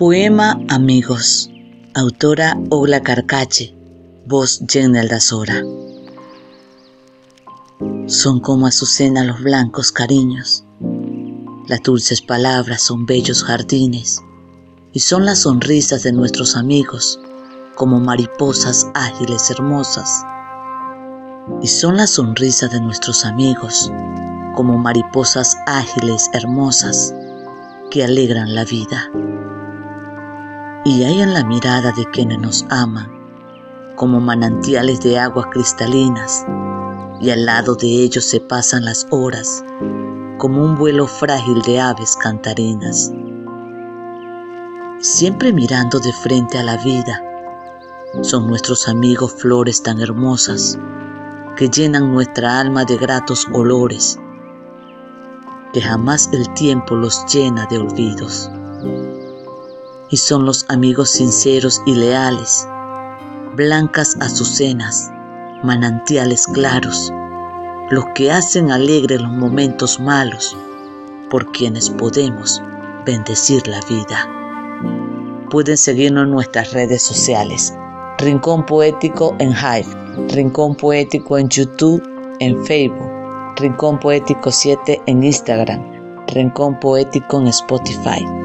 Poema Amigos, autora Ogla Carcache, voz Jen Aldazora. Son como azucena los blancos cariños, las dulces palabras son bellos jardines, y son las sonrisas de nuestros amigos como mariposas ágiles hermosas. Y son las sonrisas de nuestros amigos como mariposas ágiles hermosas que alegran la vida y hay en la mirada de quienes nos aman, como manantiales de aguas cristalinas, y al lado de ellos se pasan las horas, como un vuelo frágil de aves cantarinas. Siempre mirando de frente a la vida, son nuestros amigos flores tan hermosas que llenan nuestra alma de gratos olores, que jamás el tiempo los llena de olvidos y son los amigos sinceros y leales, blancas azucenas, manantiales claros, los que hacen alegres los momentos malos, por quienes podemos bendecir la vida. Pueden seguirnos en nuestras redes sociales. Rincón Poético en Hive, Rincón Poético en YouTube, en Facebook, Rincón Poético 7 en Instagram, Rincón Poético en Spotify.